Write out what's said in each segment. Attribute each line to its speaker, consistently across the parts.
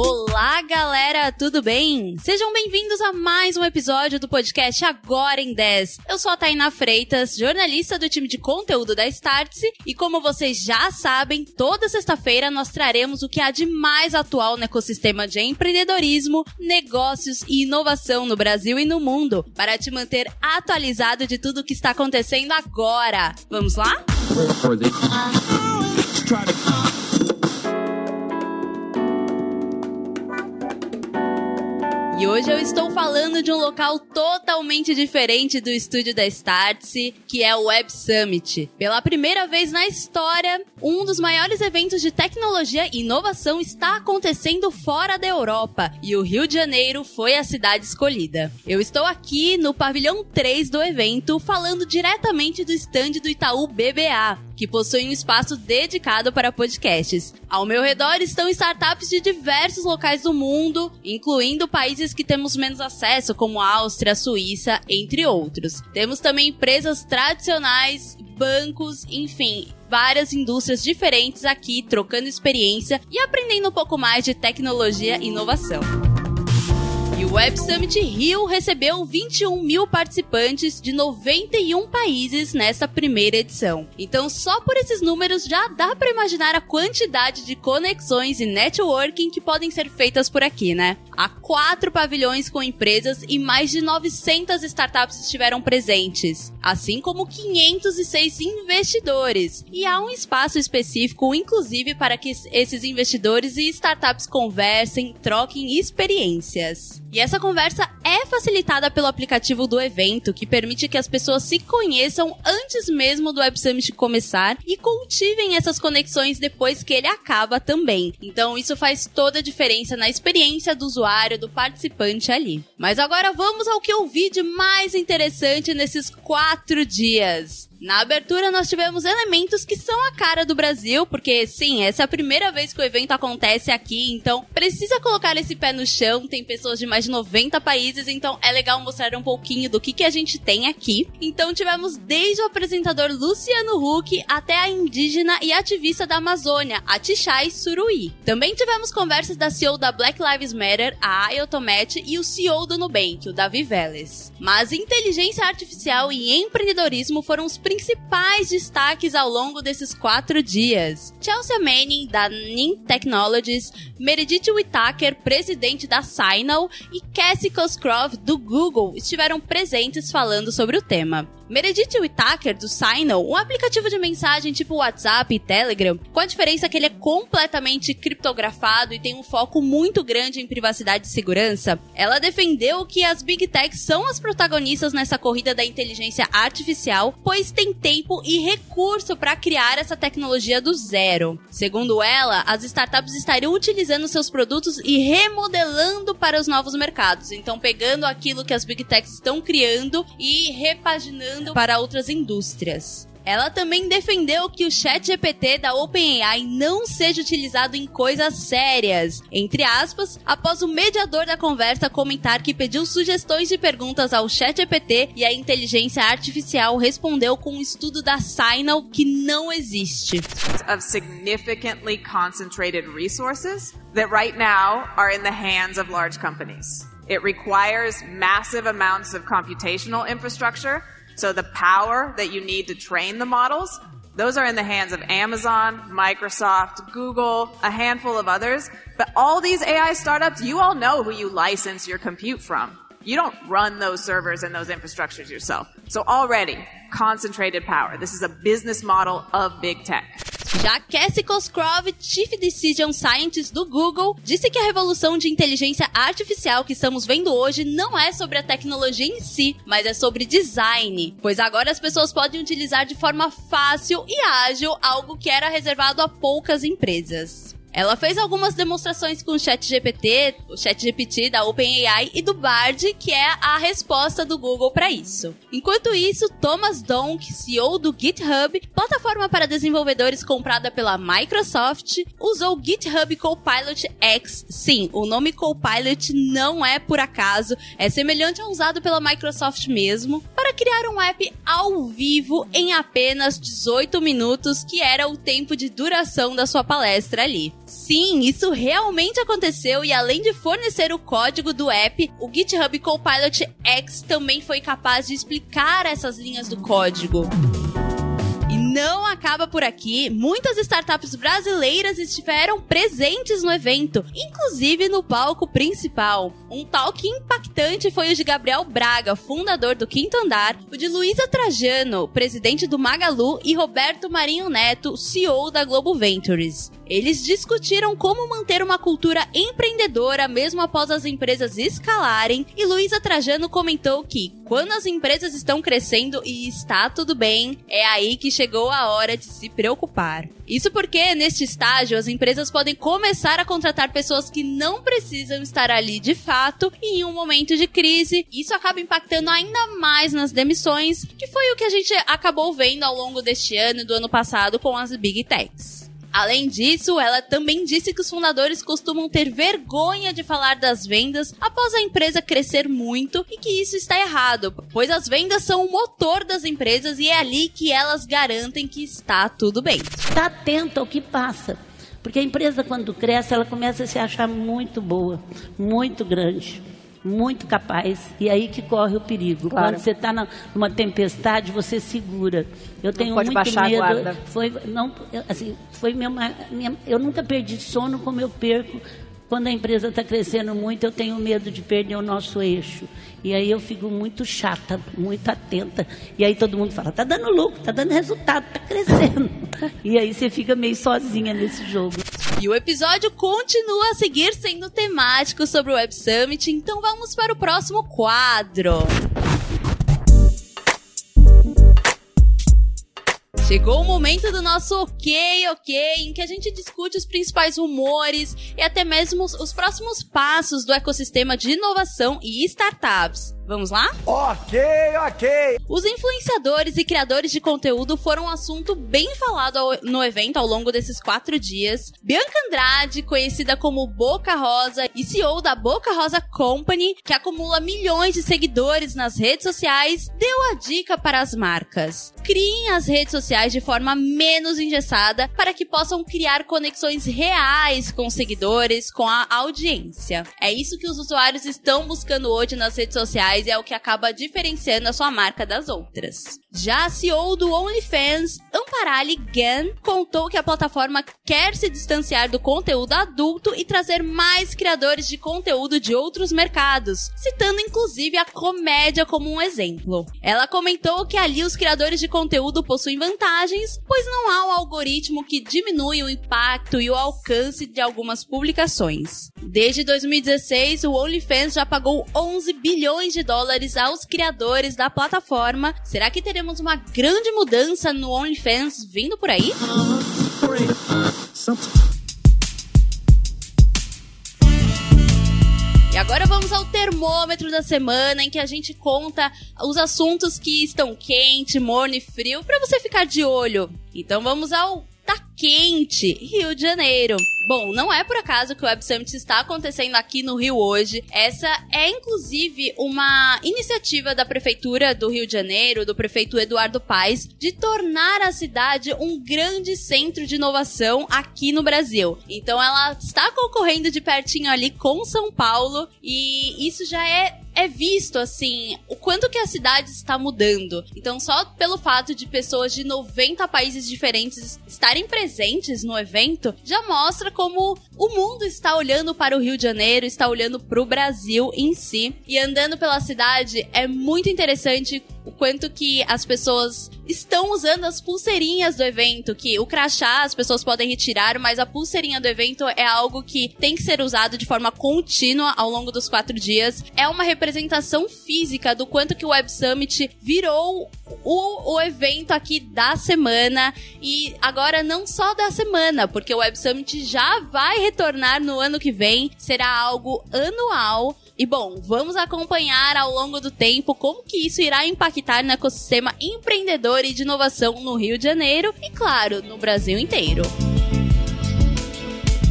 Speaker 1: Olá, galera, tudo bem? Sejam bem-vindos a mais um episódio do podcast Agora em 10. Eu sou a Tainá Freitas, jornalista do time de conteúdo da Startse, e como vocês já sabem, toda sexta-feira nós traremos o que há de mais atual no ecossistema de empreendedorismo, negócios e inovação no Brasil e no mundo, para te manter atualizado de tudo o que está acontecendo agora. Vamos lá? E hoje eu estou falando de um local totalmente diferente do estúdio da Startse, que é o Web Summit. Pela primeira vez na história, um dos maiores eventos de tecnologia e inovação está acontecendo fora da Europa, e o Rio de Janeiro foi a cidade escolhida. Eu estou aqui no pavilhão 3 do evento, falando diretamente do stand do Itaú BBA, que possui um espaço dedicado para podcasts. Ao meu redor estão startups de diversos locais do mundo, incluindo países que temos menos acesso, como Áustria, Suíça, entre outros. Temos também empresas tradicionais, bancos, enfim, várias indústrias diferentes aqui trocando experiência e aprendendo um pouco mais de tecnologia e inovação. O Web Summit Rio recebeu 21 mil participantes de 91 países nessa primeira edição. Então, só por esses números já dá para imaginar a quantidade de conexões e networking que podem ser feitas por aqui, né? Há quatro pavilhões com empresas e mais de 900 startups estiveram presentes, assim como 506 investidores. E há um espaço específico, inclusive, para que esses investidores e startups conversem, troquem experiências. E essa conversa é facilitada pelo aplicativo do evento, que permite que as pessoas se conheçam antes mesmo do Web Summit começar e cultivem essas conexões depois que ele acaba também. Então isso faz toda a diferença na experiência do usuário, do participante ali. Mas agora vamos ao que eu vi de mais interessante nesses quatro dias. Na abertura, nós tivemos elementos que são a cara do Brasil, porque sim, essa é a primeira vez que o evento acontece aqui, então precisa colocar esse pé no chão. Tem pessoas de mais de 90 países, então é legal mostrar um pouquinho do que, que a gente tem aqui. Então tivemos desde o apresentador Luciano Huck até a indígena e ativista da Amazônia, a Tichai Suruí. Também tivemos conversas da CEO da Black Lives Matter, a Ayotomete, e o CEO do Nubank, o Davi Vélez. Mas inteligência artificial e empreendedorismo foram os principais destaques ao longo desses quatro dias. Chelsea Manning, da Nin Technologies, Meredith Whittaker, presidente da Signal, e Cassie Cosgrove, do Google, estiveram presentes falando sobre o tema. Meredith Whittaker, do Signal, um aplicativo de mensagem tipo WhatsApp e Telegram, com a diferença que ele é completamente criptografado e tem um foco muito grande em privacidade e segurança, ela defendeu que as Big Techs são as protagonistas nessa corrida da inteligência artificial, pois tem tempo e recurso para criar essa tecnologia do zero. Segundo ela, as startups estariam utilizando seus produtos e remodelando para os novos mercados, então pegando aquilo que as Big Techs estão criando e repaginando para outras indústrias. Ela também defendeu que o chat GPT da OpenAI não seja utilizado em coisas sérias, entre aspas, após o mediador da conversa comentar que pediu sugestões de perguntas ao chat GPT e a inteligência artificial respondeu com um estudo da Signal que não existe.
Speaker 2: Of significantly concentrated resources that right now are in the hands of large companies. It requires massive amounts of computational infrastructure So the power that you need to train the models, those are in the hands of Amazon, Microsoft, Google, a handful of others. But all these AI startups, you all know who you license your compute from. You don't run those servers and those infrastructures yourself. So already, concentrated power. This is a business model of big tech.
Speaker 1: Já Cassie Cosgrove, Chief Decision Scientist do Google, disse que a revolução de inteligência artificial que estamos vendo hoje não é sobre a tecnologia em si, mas é sobre design, pois agora as pessoas podem utilizar de forma fácil e ágil algo que era reservado a poucas empresas. Ela fez algumas demonstrações com o ChatGPT, o ChatGPT da OpenAI e do Bard, que é a resposta do Google para isso. Enquanto isso, Thomas Donk, CEO do GitHub, plataforma para desenvolvedores comprada pela Microsoft, usou o GitHub Copilot X. Sim, o nome Copilot não é por acaso, é semelhante ao usado pela Microsoft mesmo, para criar um app ao vivo em apenas 18 minutos, que era o tempo de duração da sua palestra ali. Sim, isso realmente aconteceu e além de fornecer o código do app, o GitHub Copilot X também foi capaz de explicar essas linhas do código não acaba por aqui. Muitas startups brasileiras estiveram presentes no evento, inclusive no palco principal. Um talk impactante foi o de Gabriel Braga, fundador do Quinto Andar, o de Luísa Trajano, presidente do Magalu, e Roberto Marinho Neto, CEO da Globo Ventures. Eles discutiram como manter uma cultura empreendedora mesmo após as empresas escalarem, e Luísa Trajano comentou que quando as empresas estão crescendo e está tudo bem, é aí que chegou a hora de se preocupar. Isso porque, neste estágio, as empresas podem começar a contratar pessoas que não precisam estar ali de fato e em um momento de crise. Isso acaba impactando ainda mais nas demissões, que foi o que a gente acabou vendo ao longo deste ano e do ano passado com as Big Techs. Além disso, ela também disse que os fundadores costumam ter vergonha de falar das vendas após a empresa crescer muito e que isso está errado, pois as vendas são o motor das empresas e é ali que elas garantem que está tudo bem.
Speaker 3: Está atento ao que passa. Porque a empresa, quando cresce, ela começa a se achar muito boa, muito grande muito capaz. E aí que corre o perigo. Claro. Quando você está numa tempestade, você segura. Eu tenho muito medo. Foi não, assim, foi minha, minha, eu nunca perdi sono como eu perco quando a empresa está crescendo muito, eu tenho medo de perder o nosso eixo. E aí eu fico muito chata, muito atenta. E aí todo mundo fala, tá dando lucro, tá dando resultado, tá crescendo. e aí você fica meio sozinha nesse jogo.
Speaker 1: E o episódio continua a seguir sendo temático sobre o Web Summit, então vamos para o próximo quadro. Chegou o momento do nosso ok, ok, em que a gente discute os principais rumores e até mesmo os próximos passos do ecossistema de inovação e startups. Vamos lá?
Speaker 4: Ok, ok.
Speaker 1: Os influenciadores e criadores de conteúdo foram um assunto bem falado no evento ao longo desses quatro dias. Bianca Andrade, conhecida como Boca Rosa e CEO da Boca Rosa Company, que acumula milhões de seguidores nas redes sociais, deu a dica para as marcas. Criem as redes sociais de forma menos engessada para que possam criar conexões reais com os seguidores, com a audiência. É isso que os usuários estão buscando hoje nas redes sociais e é o que acaba diferenciando a sua marca das outras. Já a CEO do OnlyFans, Amparali Gan, contou que a plataforma quer se distanciar do conteúdo adulto e trazer mais criadores de conteúdo de outros mercados, citando inclusive a comédia como um exemplo. Ela comentou que ali os criadores de conteúdo possuem vantagens, pois não há um algoritmo que diminui o impacto e o alcance de algumas publicações. Desde 2016, o OnlyFans já pagou 11 bilhões de dólares aos criadores da plataforma. Será que teremos uma grande mudança no OnlyFans vindo por aí? E agora vamos ao termômetro da semana em que a gente conta os assuntos que estão quente, morno e frio para você ficar de olho. Então vamos ao tá quente, Rio de Janeiro. Bom, não é por acaso que o Web Summit está acontecendo aqui no Rio hoje. Essa é inclusive uma iniciativa da prefeitura do Rio de Janeiro, do prefeito Eduardo Paes, de tornar a cidade um grande centro de inovação aqui no Brasil. Então ela está concorrendo de pertinho ali com São Paulo e isso já é é visto assim o quanto que a cidade está mudando. Então, só pelo fato de pessoas de 90 países diferentes estarem presentes no evento, já mostra como o mundo está olhando para o Rio de Janeiro, está olhando para o Brasil em si. E andando pela cidade é muito interessante o quanto que as pessoas estão usando as pulseirinhas do evento, que o crachá as pessoas podem retirar, mas a pulseirinha do evento é algo que tem que ser usado de forma contínua ao longo dos quatro dias. É uma representação física do quanto que o Web Summit virou o, o evento aqui da semana. E agora não só da semana, porque o Web Summit já vai retornar no ano que vem, será algo anual e bom, vamos acompanhar ao longo do tempo como que isso irá impactar no ecossistema empreendedor e de inovação no Rio de Janeiro e, claro, no Brasil inteiro.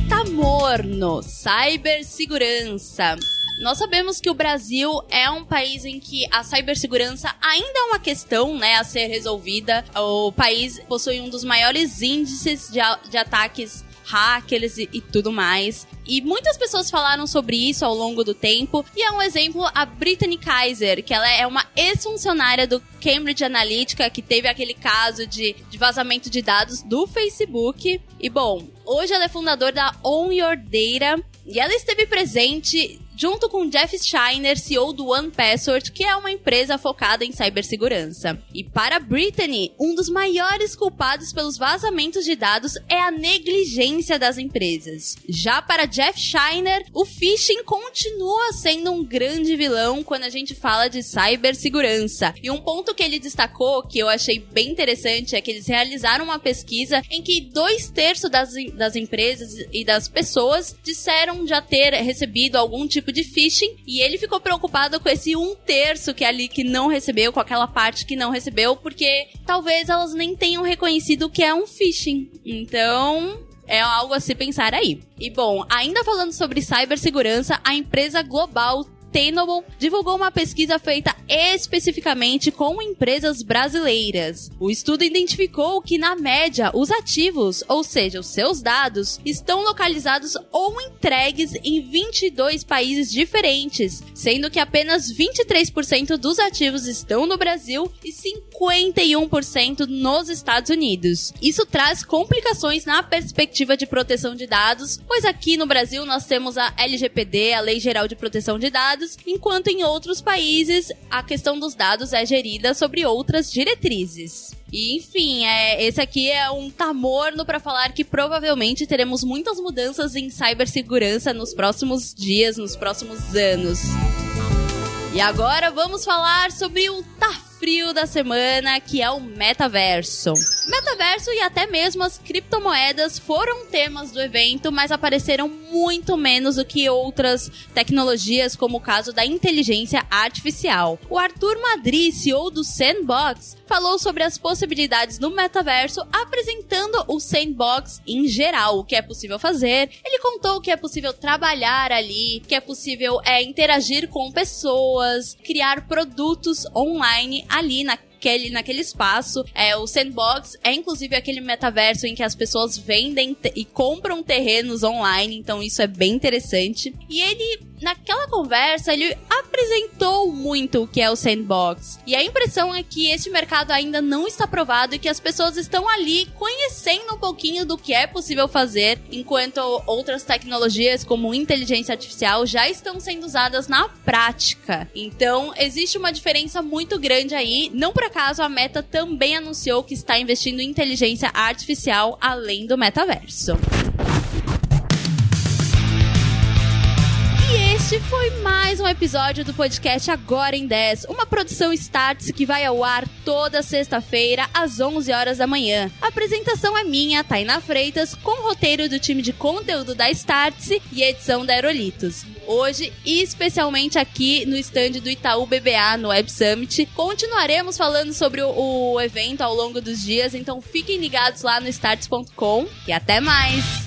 Speaker 1: Tá morno, cibersegurança. Nós sabemos que o Brasil é um país em que a cibersegurança ainda é uma questão, né, a ser resolvida. O país possui um dos maiores índices de, de ataques hackers e, e, tudo mais. E muitas pessoas falaram sobre isso ao longo do tempo. E é um exemplo a Brittany Kaiser, que ela é uma ex-funcionária do Cambridge Analytica, que teve aquele caso de, de vazamento de dados do Facebook. E bom, hoje ela é fundadora da On Your Data. E ela esteve presente junto com Jeff Shiner, CEO do OnePassword, que é uma empresa focada em cibersegurança. E para Brittany, um dos maiores culpados pelos vazamentos de dados é a negligência das empresas. Já para Jeff Shiner, o phishing continua sendo um grande vilão quando a gente fala de cibersegurança. E um ponto que ele destacou, que eu achei bem interessante, é que eles realizaram uma pesquisa em que dois terços das, das empresas e das pessoas disseram já ter recebido algum tipo tipo de phishing e ele ficou preocupado com esse um terço que ali que não recebeu, com aquela parte que não recebeu, porque talvez elas nem tenham reconhecido que é um phishing. Então, é algo a se pensar aí. E bom, ainda falando sobre cibersegurança, a empresa global Sustainable divulgou uma pesquisa feita especificamente com empresas brasileiras. O estudo identificou que, na média, os ativos, ou seja, os seus dados, estão localizados ou entregues em 22 países diferentes, sendo que apenas 23% dos ativos estão no Brasil e 51% nos Estados Unidos. Isso traz complicações na perspectiva de proteção de dados, pois aqui no Brasil nós temos a LGPD, a Lei Geral de Proteção de Dados, dados, enquanto em outros países a questão dos dados é gerida sobre outras diretrizes. E, enfim, é, esse aqui é um tamorno para falar que provavelmente teremos muitas mudanças em cibersegurança nos próximos dias, nos próximos anos. E agora vamos falar sobre o TAF frio da semana, que é o metaverso. Metaverso e até mesmo as criptomoedas foram temas do evento, mas apareceram muito menos do que outras tecnologias, como o caso da inteligência artificial. O Arthur Madri, CEO do Sandbox, falou sobre as possibilidades do metaverso, apresentando o Sandbox em geral, o que é possível fazer. Ele contou que é possível trabalhar ali, que é possível é, interagir com pessoas, criar produtos online ali na naquele, naquele espaço. É, o Sandbox é inclusive aquele metaverso em que as pessoas vendem e compram terrenos online, então isso é bem interessante. E ele, naquela conversa, ele apresentou muito o que é o Sandbox. E a impressão é que esse mercado ainda não está provado e que as pessoas estão ali conhecendo um pouquinho do que é possível fazer, enquanto outras tecnologias como inteligência artificial já estão sendo usadas na prática. Então, existe uma diferença muito grande aí, não para acaso, a Meta também anunciou que está investindo em inteligência artificial além do metaverso. Foi mais um episódio do podcast Agora em 10, uma produção Startse que vai ao ar toda sexta-feira às 11 horas da manhã. A apresentação é minha, Tainá Freitas, com roteiro do time de conteúdo da Startse e edição da Aerolitos hoje, especialmente aqui no stand do Itaú BBA no Web Summit. Continuaremos falando sobre o, o evento ao longo dos dias, então fiquem ligados lá no starts.com e até mais!